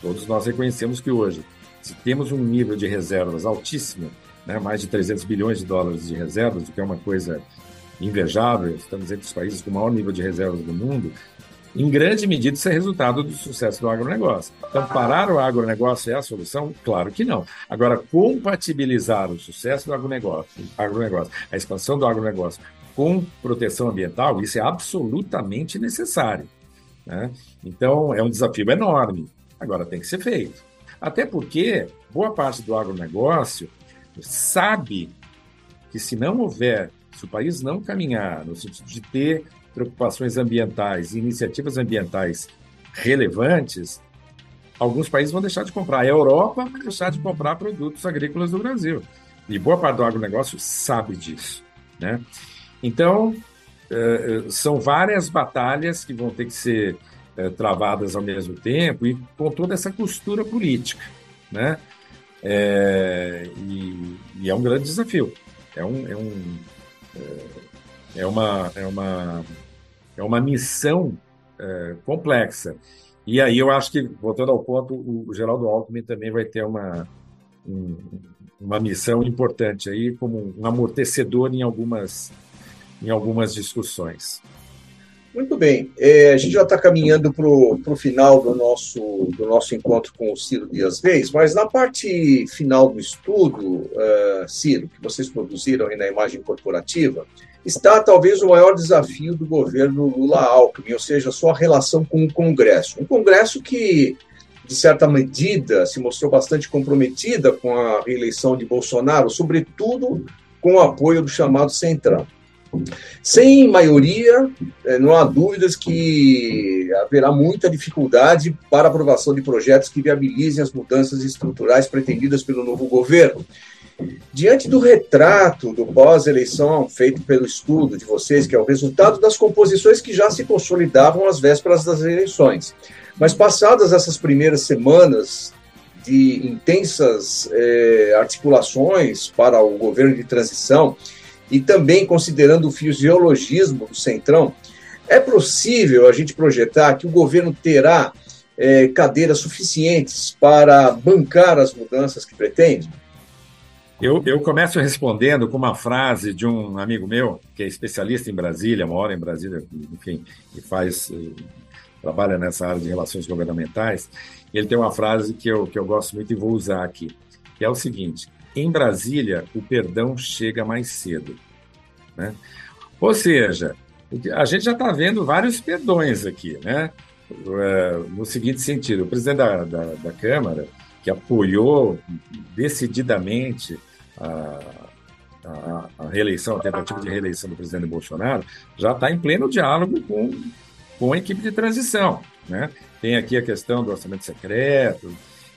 K: Todos nós reconhecemos que hoje, se temos um nível de reservas altíssimo, né? mais de 300 bilhões de dólares de reservas, o que é uma coisa invejável, estamos entre os países com o maior nível de reservas do mundo, em grande medida, isso é resultado do sucesso do agronegócio. Então, parar o agronegócio é a solução? Claro que não. Agora, compatibilizar o sucesso do agronegócio, agronegócio a expansão do agronegócio com proteção ambiental, isso é absolutamente necessário. Né? Então, é um desafio enorme. Agora, tem que ser feito. Até porque boa parte do agronegócio sabe que se não houver, se o país não caminhar no sentido de ter preocupações ambientais e iniciativas ambientais relevantes, alguns países vão deixar de comprar. A Europa vai deixar de comprar produtos agrícolas do Brasil. E boa parte do agronegócio sabe disso. Né? Então, é, é, são várias batalhas que vão ter que ser é, travadas ao mesmo tempo e com toda essa costura política, né? É, e, e, é um grande desafio. É um, é um é uma é uma é uma missão é, complexa. E aí eu acho que voltando ao ponto, o Geraldo Alckmin também vai ter uma um, uma missão importante aí como um amortecedor em algumas em algumas discussões.
J: Muito bem, é, a gente já está caminhando para o final do nosso, do nosso encontro com o Ciro Dias Reis, mas na parte final do estudo, uh, Ciro, que vocês produziram aí na imagem corporativa, está talvez o maior desafio do governo Lula-Alckmin, ou seja, sua relação com o Congresso. Um Congresso que, de certa medida, se mostrou bastante comprometida com a reeleição de Bolsonaro, sobretudo com o apoio do chamado Centrão. Sem maioria, é, não há dúvidas que haverá muita dificuldade para aprovação de projetos que viabilizem as mudanças estruturais pretendidas pelo novo governo. Diante do retrato do pós-eleição feito pelo estudo de vocês, que é o resultado das composições que já se consolidavam às vésperas das eleições, mas passadas essas primeiras semanas de intensas eh, articulações para o governo de transição, e também considerando o fisiologismo do Centrão, é possível a gente projetar que o governo terá é, cadeiras suficientes para bancar as mudanças que pretende?
K: Eu, eu começo respondendo com uma frase de um amigo meu, que é especialista em Brasília, mora em Brasília, enfim, e faz, eh, trabalha nessa área de relações governamentais. Ele tem uma frase que eu, que eu gosto muito e vou usar aqui, que é o seguinte: em Brasília, o perdão chega mais cedo. Né? Ou seja, a gente já está vendo vários perdões aqui, né? É, no seguinte sentido, o presidente da, da, da Câmara, que apoiou decididamente a, a, a, reeleição, a tentativa de reeleição do presidente Bolsonaro, já está em pleno diálogo com, com a equipe de transição. Né? Tem aqui a questão do orçamento secreto,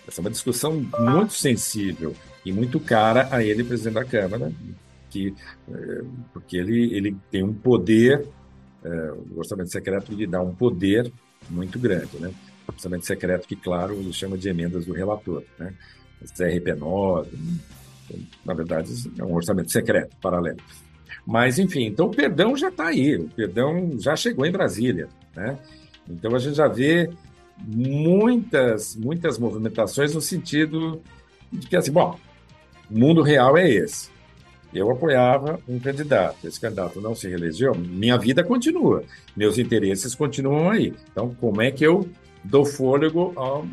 K: essa é uma discussão muito sensível e muito cara a ele, presidente da Câmara, que, é, porque ele, ele tem um poder, é, o orçamento secreto lhe dá um poder muito grande, né? Orçamento secreto que, claro, ele chama de emendas do relator, né? CRP9, na verdade, é um orçamento secreto, paralelo. Mas, enfim, então o perdão já está aí, o perdão já chegou em Brasília, né? Então a gente já vê muitas, muitas movimentações no sentido de que, assim, bom, o mundo real é esse. Eu apoiava um candidato, esse candidato não se reelegeu, minha vida continua, meus interesses continuam aí. Então, como é que eu dou fôlego ao,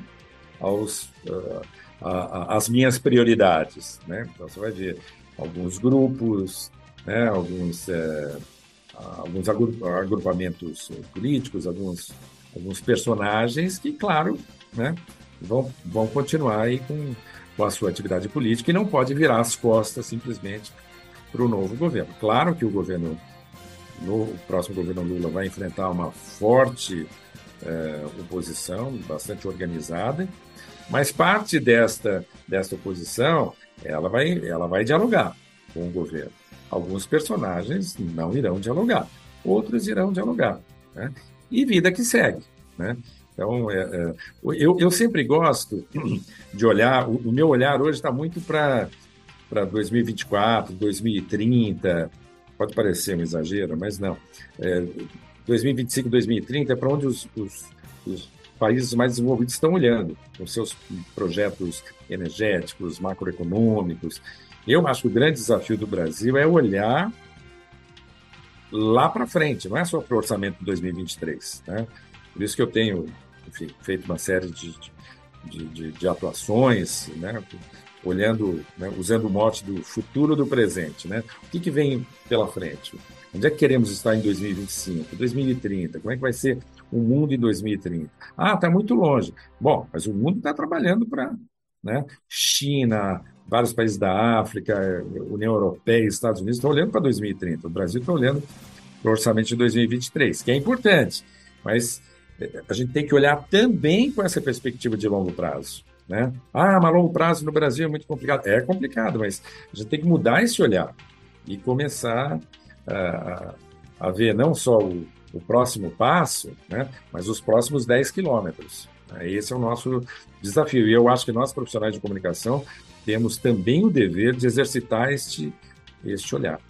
K: aos, uh, a, a, às minhas prioridades? Né? Então, você vai ver alguns grupos, né, alguns, uh, alguns agrupamentos políticos, alguns, alguns personagens que, claro, né, vão, vão continuar aí com, com a sua atividade política e não pode virar as costas simplesmente para o novo governo. Claro que o governo, no, próximo governo Lula vai enfrentar uma forte é, oposição, bastante organizada, mas parte desta, desta oposição ela vai, ela vai dialogar com o governo. Alguns personagens não irão dialogar, outros irão dialogar. Né? E vida que segue. Né? Então, é, é, eu, eu sempre gosto (clears throat) de olhar, o, o meu olhar hoje está muito para para 2024, 2030. Pode parecer um exagero, mas não. É, 2025, 2030 é para onde os, os, os países mais desenvolvidos estão olhando, com seus projetos energéticos, macroeconômicos. Eu acho que o grande desafio do Brasil é olhar lá para frente, não é só para o orçamento de 2023. Né? Por isso que eu tenho enfim, feito uma série de, de, de, de atuações, né? olhando, né, usando o mote do futuro do presente, né? O que, que vem pela frente? Onde é que queremos estar em 2025, 2030? Como é que vai ser o mundo em 2030? Ah, está muito longe. Bom, mas o mundo está trabalhando para né? China, vários países da África, União Europeia, Estados Unidos estão olhando para 2030. O Brasil está olhando para o orçamento de 2023, que é importante, mas eh, a gente tem que olhar também com essa perspectiva de longo prazo. Né? Ah, mas longo prazo no Brasil é muito complicado. É complicado, mas a gente tem que mudar esse olhar e começar a, a ver não só o, o próximo passo, né, mas os próximos 10 quilômetros. Esse é o nosso desafio. E eu acho que nós, profissionais de comunicação, temos também o dever de exercitar este, este olhar,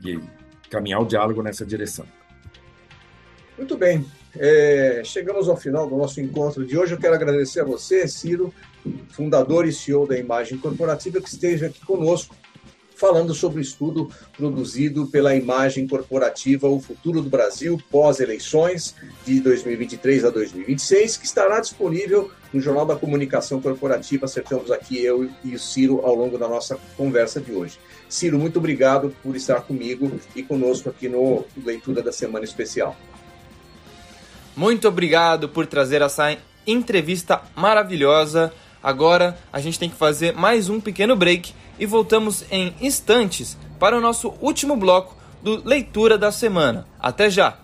K: de caminhar o diálogo nessa direção.
J: Muito bem. É, chegamos ao final do nosso encontro de hoje. Eu quero agradecer a você, Ciro, fundador e CEO da Imagem Corporativa, que esteja aqui conosco falando sobre o estudo produzido pela Imagem Corporativa O Futuro do Brasil pós-eleições de 2023 a 2026, que estará disponível no Jornal da Comunicação Corporativa. Acertamos aqui eu e o Ciro ao longo da nossa conversa de hoje. Ciro, muito obrigado por estar comigo e conosco aqui no Leitura da Semana Especial.
B: Muito obrigado por trazer essa entrevista maravilhosa. Agora a gente tem que fazer mais um pequeno break e voltamos em instantes para o nosso último bloco do Leitura da Semana. Até já!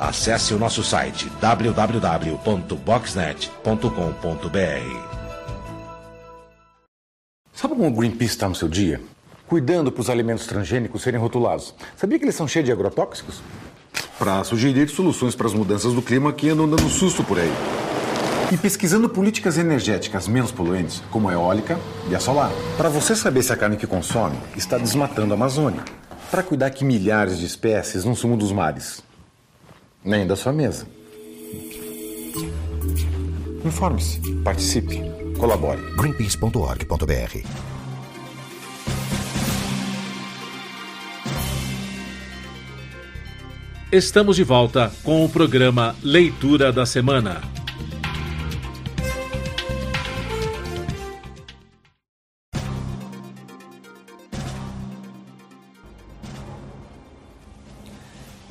F: Acesse o nosso site www.boxnet.com.br.
L: Sabe como o Greenpeace está no seu dia? Cuidando para os alimentos transgênicos serem rotulados. Sabia que eles são cheios de agrotóxicos? Para sugerir soluções para as mudanças do clima que andam dando susto por aí. E pesquisando políticas energéticas menos poluentes, como a eólica e a solar. Para você saber se a carne que consome está desmatando a Amazônia. Para cuidar que milhares de espécies não sumam dos mares nem da sua mesa. Informe-se, participe, colabore.
F: Greenpeace.org.br
A: Estamos de volta com o programa Leitura da Semana.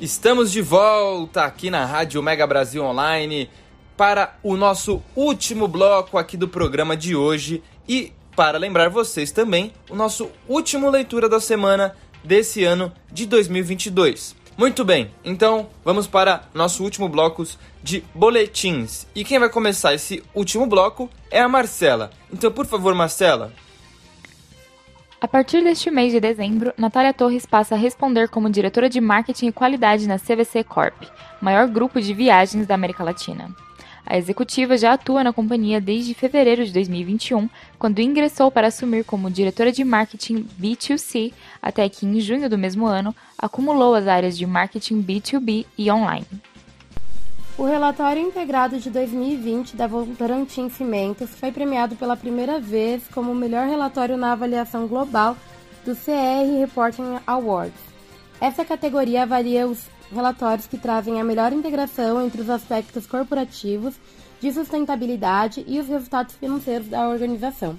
B: Estamos de volta aqui na Rádio Mega Brasil Online para o nosso último bloco aqui do programa de hoje e para lembrar vocês também o nosso último leitura da semana desse ano de 2022. Muito bem, então vamos para nosso último bloco de boletins. E quem vai começar esse último bloco é a Marcela. Então, por favor, Marcela,
D: a partir deste mês de dezembro, Natália Torres passa a responder como diretora de marketing e qualidade na CVC Corp, maior grupo de viagens da América Latina. A executiva já atua na companhia desde fevereiro de 2021, quando ingressou para assumir como diretora de marketing B2C, até que em junho do mesmo ano acumulou as áreas de marketing B2B e online.
E: O relatório integrado de 2020 da Votorantim Cimentos foi premiado pela primeira vez como o melhor relatório na avaliação global do CR Reporting Awards. Essa categoria avalia os relatórios que trazem a melhor integração entre os aspectos corporativos, de sustentabilidade e os resultados financeiros da organização.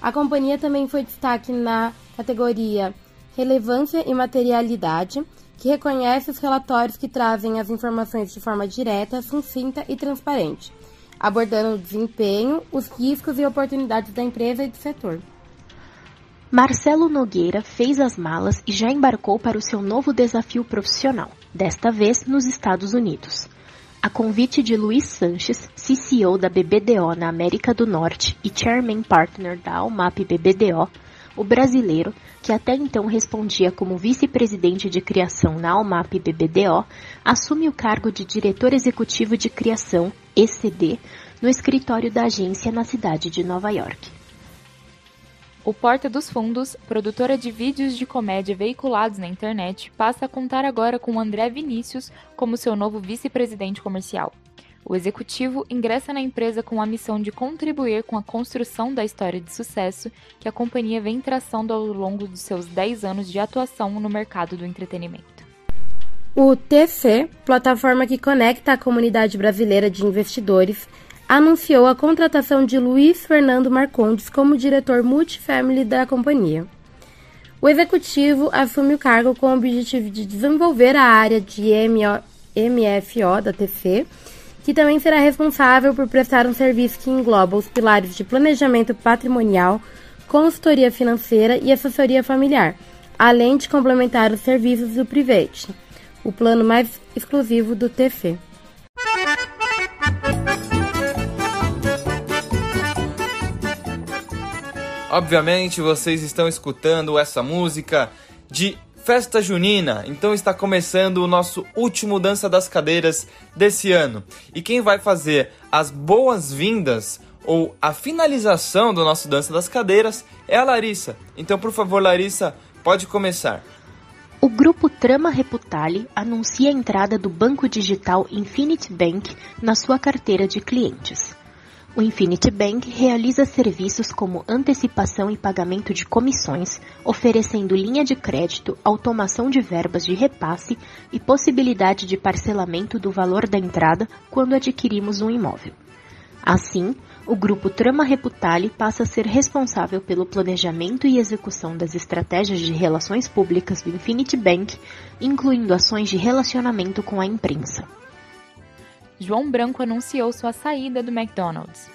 E: A companhia também foi destaque na categoria Relevância e Materialidade, que reconhece os relatórios que trazem as informações de forma direta, sucinta e transparente, abordando o desempenho, os riscos e oportunidades da empresa e do setor.
C: Marcelo Nogueira fez as malas e já embarcou para o seu novo desafio profissional, desta vez nos Estados Unidos. A convite de Luiz Sanches, CCO da BBDO na América do Norte e Chairman Partner da Almap BBDO, o brasileiro, que até então respondia como vice-presidente de criação na Almap BBDO, assume o cargo de diretor executivo de criação, ECD, no escritório da agência na cidade de Nova York.
D: O Porta dos Fundos, produtora de vídeos de comédia veiculados na internet, passa a contar agora com André Vinícius como seu novo vice-presidente comercial. O executivo ingressa na empresa com a missão de contribuir com a construção da história de sucesso que a companhia vem traçando ao longo dos seus 10 anos de atuação no mercado do entretenimento.
E: O TC, plataforma que conecta a comunidade brasileira de investidores, anunciou a contratação de Luiz Fernando Marcondes como diretor multifamily da companhia. O executivo assume o cargo com o objetivo de desenvolver a área de MFO da TC que também será responsável por prestar um serviço que engloba os pilares de planejamento patrimonial, consultoria financeira e assessoria familiar, além de complementar os serviços do Private, o plano mais exclusivo do TF.
B: Obviamente vocês estão escutando essa música de Festa Junina, então está começando o nosso último Dança das Cadeiras desse ano. E quem vai fazer as boas-vindas ou a finalização do nosso Dança das Cadeiras é a Larissa. Então, por favor, Larissa, pode começar.
C: O grupo Trama Reputale anuncia a entrada do banco digital Infinity Bank na sua carteira de clientes. O Infinity Bank realiza serviços como antecipação e pagamento de comissões, oferecendo linha de crédito, automação de verbas de repasse e possibilidade de parcelamento do valor da entrada quando adquirimos um imóvel. Assim, o grupo Trama Reputale passa a ser responsável pelo planejamento e execução das estratégias de relações públicas do Infinity Bank, incluindo ações de relacionamento com a imprensa.
D: João Branco anunciou sua saída do McDonald's.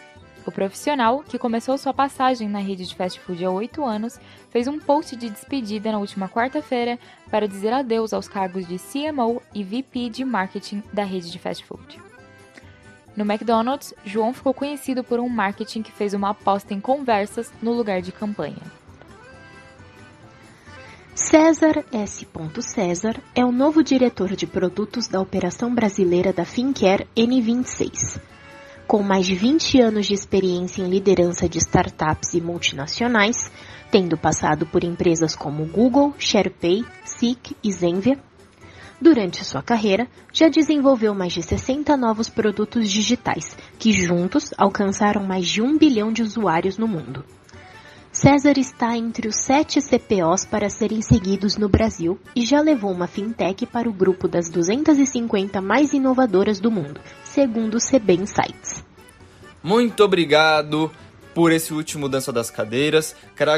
D: O profissional, que começou sua passagem na rede de fast food há oito anos, fez um post de despedida na última quarta-feira para dizer adeus aos cargos de CMO e VP de marketing da rede de fast food. No McDonald's, João ficou conhecido por um marketing que fez uma aposta em conversas no lugar de campanha.
C: César S. César é o novo diretor de produtos da operação brasileira da Fincare N26. Com mais de 20 anos de experiência em liderança de startups e multinacionais, tendo passado por empresas como Google, SharePay, Seek e Zenvia, durante sua carreira já desenvolveu mais de 60 novos produtos digitais, que juntos alcançaram mais de um bilhão de usuários no mundo. César está entre os sete CPOs para serem seguidos no Brasil e já levou uma fintech para o grupo das 250 mais inovadoras do mundo, segundo o CB Insights.
B: Muito obrigado por esse último Dança das Cadeiras. Quero,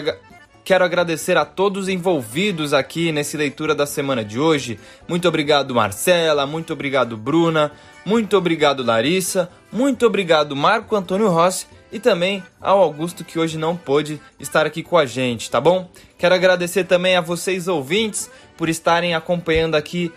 B: quero agradecer a todos envolvidos aqui nesse leitura da semana de hoje. Muito obrigado, Marcela. Muito obrigado, Bruna. Muito obrigado, Larissa. Muito obrigado, Marco Antônio Rossi e também ao Augusto que hoje não pôde estar aqui com a gente, tá bom? Quero agradecer também a vocês ouvintes por estarem acompanhando aqui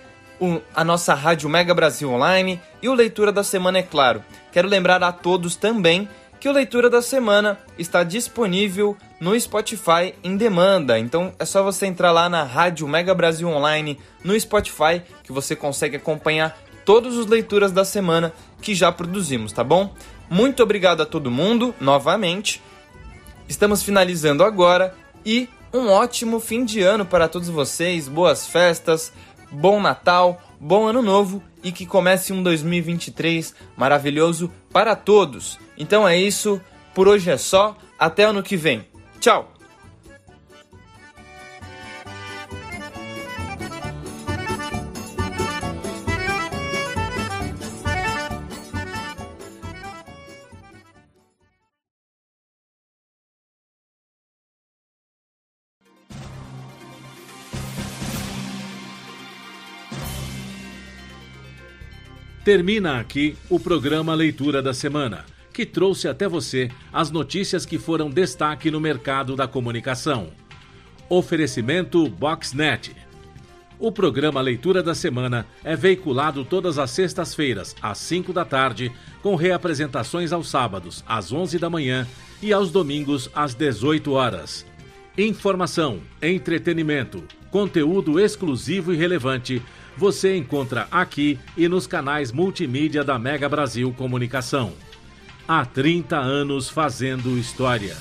B: a nossa Rádio Mega Brasil Online e o Leitura da Semana, é claro. Quero lembrar a todos também que o Leitura da Semana está disponível no Spotify em demanda. Então é só você entrar lá na Rádio Mega Brasil Online no Spotify que você consegue acompanhar todos os leituras da semana que já produzimos, tá bom? Muito obrigado a todo mundo, novamente. Estamos finalizando agora e um ótimo fim de ano para todos vocês, boas festas, bom Natal, bom Ano Novo e que comece um 2023 maravilhoso para todos. Então é isso, por hoje é só, até ano que vem. Tchau!
A: Termina aqui o programa Leitura da Semana, que trouxe até você as notícias que foram destaque no mercado da comunicação. Oferecimento Boxnet. O programa Leitura da Semana é veiculado todas as sextas-feiras, às 5 da tarde, com reapresentações aos sábados, às 11 da manhã e aos domingos, às 18 horas. Informação, entretenimento, conteúdo exclusivo e relevante você encontra aqui e nos canais multimídia da Mega Brasil Comunicação. Há 30 anos fazendo história.